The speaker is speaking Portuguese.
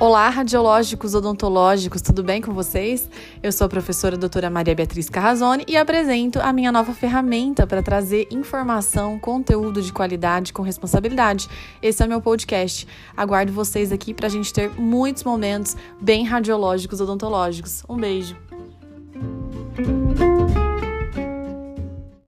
Olá, radiológicos odontológicos, tudo bem com vocês? Eu sou a professora doutora Maria Beatriz Carrazone e apresento a minha nova ferramenta para trazer informação, conteúdo de qualidade com responsabilidade. Esse é o meu podcast. Aguardo vocês aqui para a gente ter muitos momentos bem radiológicos odontológicos. Um beijo!